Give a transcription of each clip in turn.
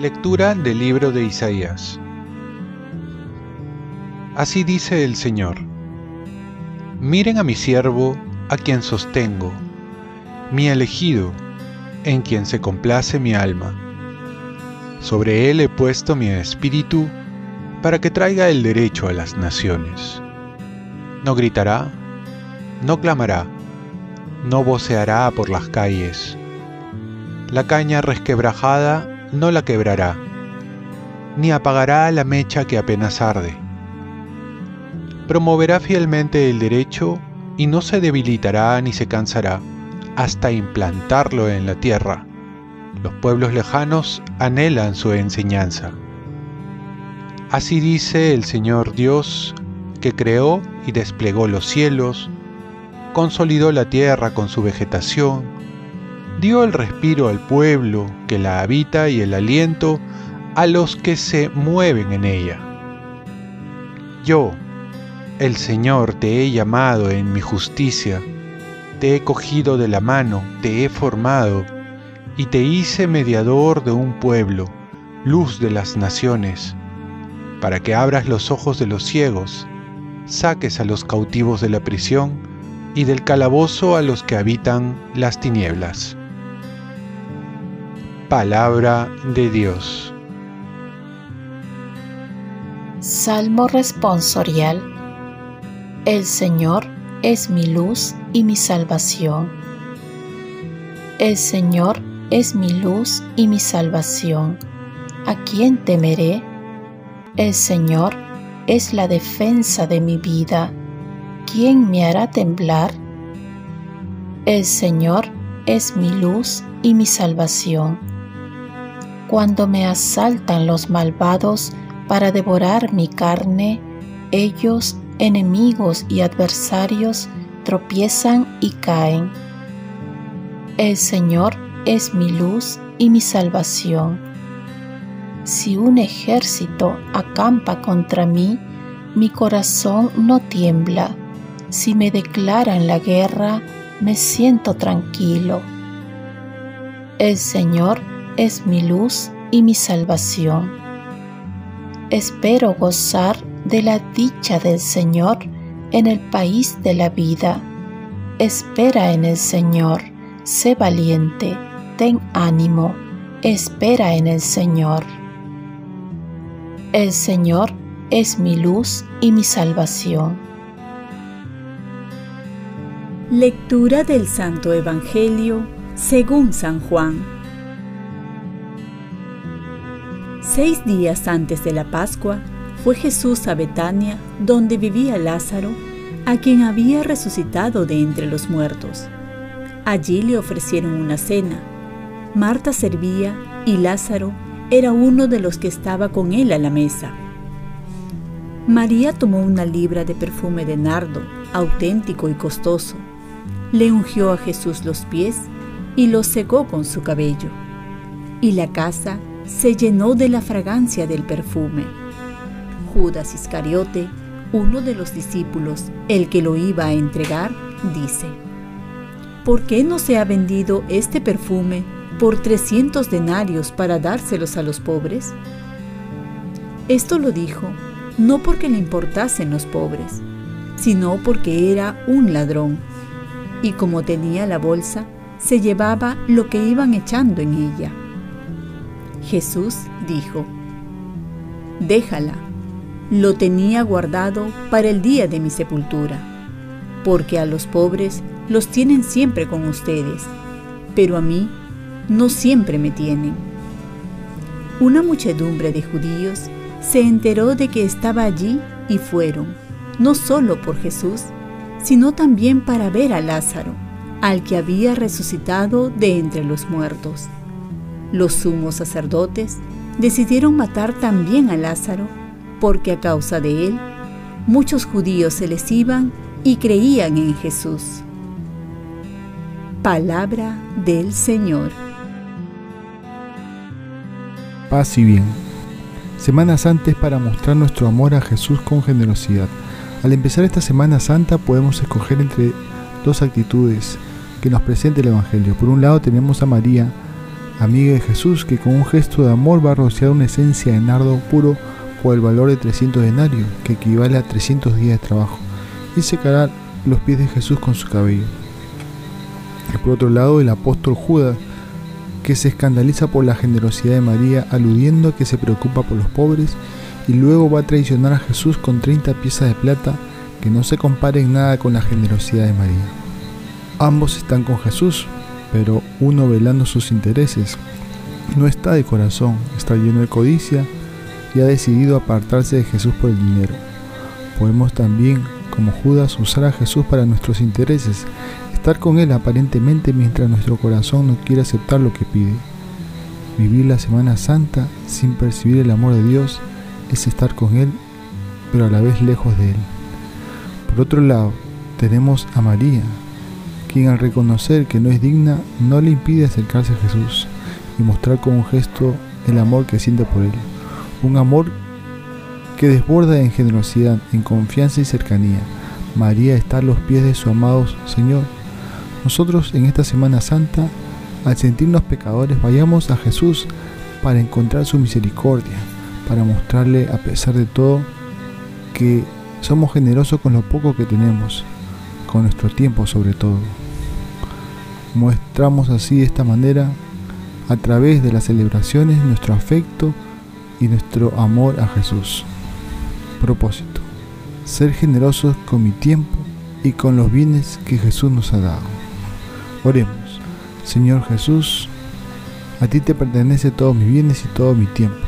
Lectura del libro de Isaías. Así dice el Señor. Miren a mi siervo, a quien sostengo, mi elegido, en quien se complace mi alma. Sobre él he puesto mi espíritu para que traiga el derecho a las naciones. No gritará, no clamará, no voceará por las calles. La caña resquebrajada no la quebrará, ni apagará la mecha que apenas arde. Promoverá fielmente el derecho y no se debilitará ni se cansará hasta implantarlo en la tierra. Los pueblos lejanos anhelan su enseñanza. Así dice el Señor Dios, que creó y desplegó los cielos, consolidó la tierra con su vegetación, dio el respiro al pueblo que la habita y el aliento a los que se mueven en ella. Yo, el Señor, te he llamado en mi justicia, te he cogido de la mano, te he formado, y te hice mediador de un pueblo, luz de las naciones, para que abras los ojos de los ciegos, saques a los cautivos de la prisión, y del calabozo a los que habitan las tinieblas. Palabra de Dios. Salmo responsorial. El Señor es mi luz y mi salvación. El Señor es mi luz y mi salvación. ¿A quién temeré? El Señor es la defensa de mi vida. ¿Quién me hará temblar? El Señor es mi luz y mi salvación cuando me asaltan los malvados para devorar mi carne, ellos, enemigos y adversarios, tropiezan y caen. El Señor es mi luz y mi salvación. Si un ejército acampa contra mí, mi corazón no tiembla. Si me declaran la guerra, me siento tranquilo. El Señor es mi luz y mi salvación. Espero gozar de la dicha del Señor en el país de la vida. Espera en el Señor, sé valiente, ten ánimo, espera en el Señor. El Señor es mi luz y mi salvación. Lectura del Santo Evangelio según San Juan. Seis días antes de la Pascua, fue Jesús a Betania, donde vivía Lázaro, a quien había resucitado de entre los muertos. Allí le ofrecieron una cena. Marta servía y Lázaro era uno de los que estaba con él a la mesa. María tomó una libra de perfume de nardo, auténtico y costoso. Le ungió a Jesús los pies y los secó con su cabello. Y la casa se llenó de la fragancia del perfume. Judas Iscariote, uno de los discípulos, el que lo iba a entregar, dice, ¿por qué no se ha vendido este perfume por 300 denarios para dárselos a los pobres? Esto lo dijo no porque le importasen los pobres, sino porque era un ladrón, y como tenía la bolsa, se llevaba lo que iban echando en ella. Jesús dijo, Déjala, lo tenía guardado para el día de mi sepultura, porque a los pobres los tienen siempre con ustedes, pero a mí no siempre me tienen. Una muchedumbre de judíos se enteró de que estaba allí y fueron, no solo por Jesús, sino también para ver a Lázaro, al que había resucitado de entre los muertos. Los sumos sacerdotes decidieron matar también a Lázaro, porque a causa de él muchos judíos se les iban y creían en Jesús. Palabra del Señor. Paz y bien. Semana Santa es para mostrar nuestro amor a Jesús con generosidad. Al empezar esta Semana Santa podemos escoger entre dos actitudes que nos presenta el Evangelio. Por un lado tenemos a María, amiga de Jesús, que con un gesto de amor va a rociar una esencia de nardo puro por el valor de 300 denarios, que equivale a 300 días de trabajo, y secará los pies de Jesús con su cabello. Y por otro lado, el apóstol Judas, que se escandaliza por la generosidad de María, aludiendo a que se preocupa por los pobres, y luego va a traicionar a Jesús con 30 piezas de plata que no se comparen nada con la generosidad de María. Ambos están con Jesús, pero uno velando sus intereses. No está de corazón, está lleno de codicia y ha decidido apartarse de Jesús por el dinero. Podemos también, como Judas, usar a Jesús para nuestros intereses, estar con Él aparentemente mientras nuestro corazón no quiere aceptar lo que pide. Vivir la Semana Santa sin percibir el amor de Dios es estar con Él, pero a la vez lejos de Él. Por otro lado, tenemos a María, quien al reconocer que no es digna no le impide acercarse a Jesús y mostrar con un gesto el amor que siente por Él. Un amor que desborda en generosidad, en confianza y cercanía. María está a los pies de su amado Señor. Nosotros en esta Semana Santa, al sentirnos pecadores, vayamos a Jesús para encontrar su misericordia, para mostrarle a pesar de todo que somos generosos con lo poco que tenemos, con nuestro tiempo sobre todo. Mostramos así de esta manera, a través de las celebraciones, nuestro afecto y nuestro amor a Jesús. Propósito. Ser generosos con mi tiempo y con los bienes que Jesús nos ha dado. Oremos. Señor Jesús, a ti te pertenece todos mis bienes y todo mi tiempo.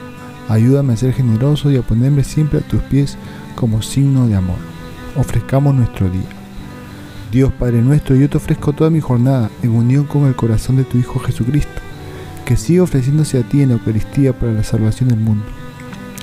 Ayúdame a ser generoso y a ponerme siempre a tus pies como signo de amor. Ofrezcamos nuestro día. Dios Padre nuestro, yo te ofrezco toda mi jornada en unión con el corazón de tu Hijo Jesucristo que siga ofreciéndose a ti en la Eucaristía para la salvación del mundo.